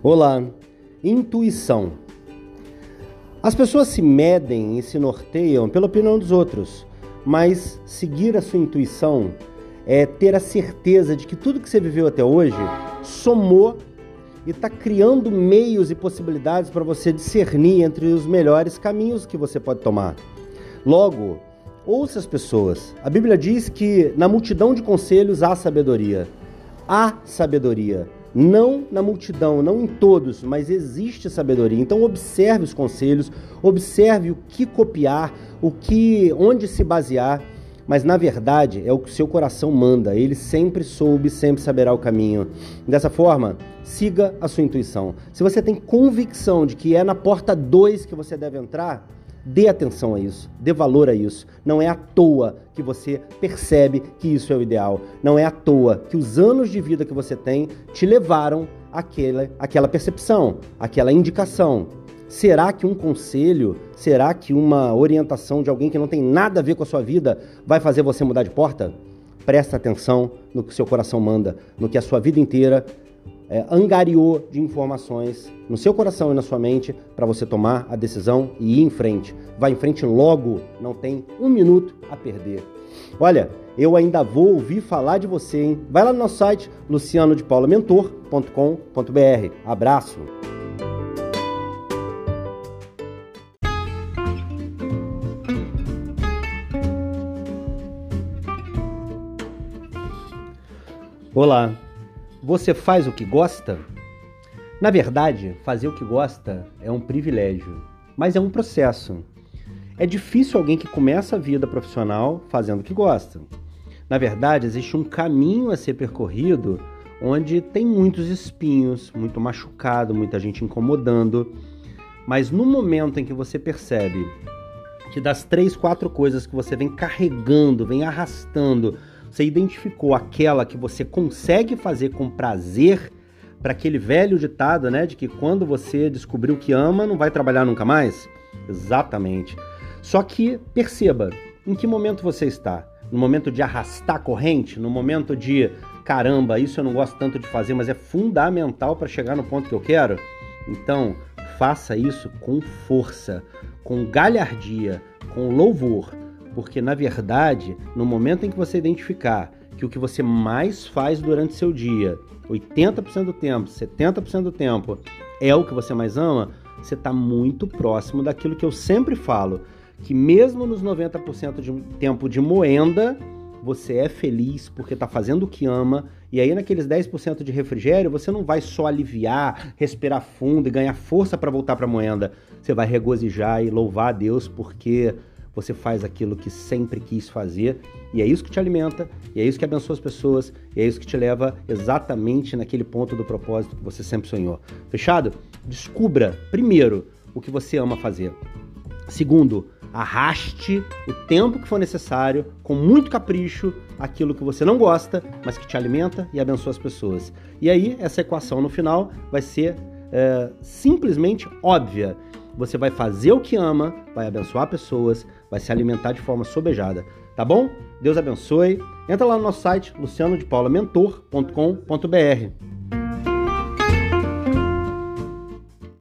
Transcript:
Olá, intuição. As pessoas se medem e se norteiam pela opinião dos outros, mas seguir a sua intuição é ter a certeza de que tudo que você viveu até hoje somou e está criando meios e possibilidades para você discernir entre os melhores caminhos que você pode tomar. Logo, ouça as pessoas. A Bíblia diz que na multidão de conselhos há sabedoria. Há sabedoria. Não na multidão, não em todos, mas existe sabedoria. Então observe os conselhos, observe o que copiar, o que, onde se basear. Mas na verdade é o que seu coração manda. Ele sempre soube, sempre saberá o caminho. Dessa forma, siga a sua intuição. Se você tem convicção de que é na porta 2 que você deve entrar, Dê atenção a isso, dê valor a isso. Não é à toa que você percebe que isso é o ideal. Não é à toa que os anos de vida que você tem te levaram àquela, àquela percepção, àquela indicação. Será que um conselho, será que uma orientação de alguém que não tem nada a ver com a sua vida vai fazer você mudar de porta? Presta atenção no que seu coração manda, no que a sua vida inteira é, angariou de informações no seu coração e na sua mente para você tomar a decisão e ir em frente. Vá em frente logo, não tem um minuto a perder. Olha, eu ainda vou ouvir falar de você, hein? Vai lá no nosso site lucianodepaulamentor.com.br. Abraço! Olá! Você faz o que gosta? Na verdade, fazer o que gosta é um privilégio, mas é um processo. É difícil alguém que começa a vida profissional fazendo o que gosta. Na verdade, existe um caminho a ser percorrido onde tem muitos espinhos, muito machucado, muita gente incomodando. Mas no momento em que você percebe que das três, quatro coisas que você vem carregando, vem arrastando você identificou aquela que você consegue fazer com prazer para aquele velho ditado, né, de que quando você descobriu que ama, não vai trabalhar nunca mais? Exatamente. Só que perceba, em que momento você está? No momento de arrastar corrente, no momento de caramba, isso eu não gosto tanto de fazer, mas é fundamental para chegar no ponto que eu quero? Então, faça isso com força, com galhardia, com louvor porque na verdade, no momento em que você identificar que o que você mais faz durante seu dia, 80% do tempo, 70% do tempo, é o que você mais ama, você está muito próximo daquilo que eu sempre falo, que mesmo nos 90% de tempo de moenda, você é feliz porque está fazendo o que ama, e aí naqueles 10% de refrigério, você não vai só aliviar, respirar fundo e ganhar força para voltar para a moenda. Você vai regozijar e louvar a Deus porque você faz aquilo que sempre quis fazer e é isso que te alimenta, e é isso que abençoa as pessoas, e é isso que te leva exatamente naquele ponto do propósito que você sempre sonhou. Fechado? Descubra, primeiro, o que você ama fazer. Segundo, arraste o tempo que for necessário, com muito capricho, aquilo que você não gosta, mas que te alimenta e abençoa as pessoas. E aí, essa equação no final vai ser é, simplesmente óbvia. Você vai fazer o que ama, vai abençoar pessoas, vai se alimentar de forma sobejada, tá bom? Deus abençoe. Entra lá no nosso site lucianodepaulamentor.com.br.